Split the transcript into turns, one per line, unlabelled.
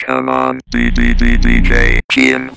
Come on, D D D D J, Jim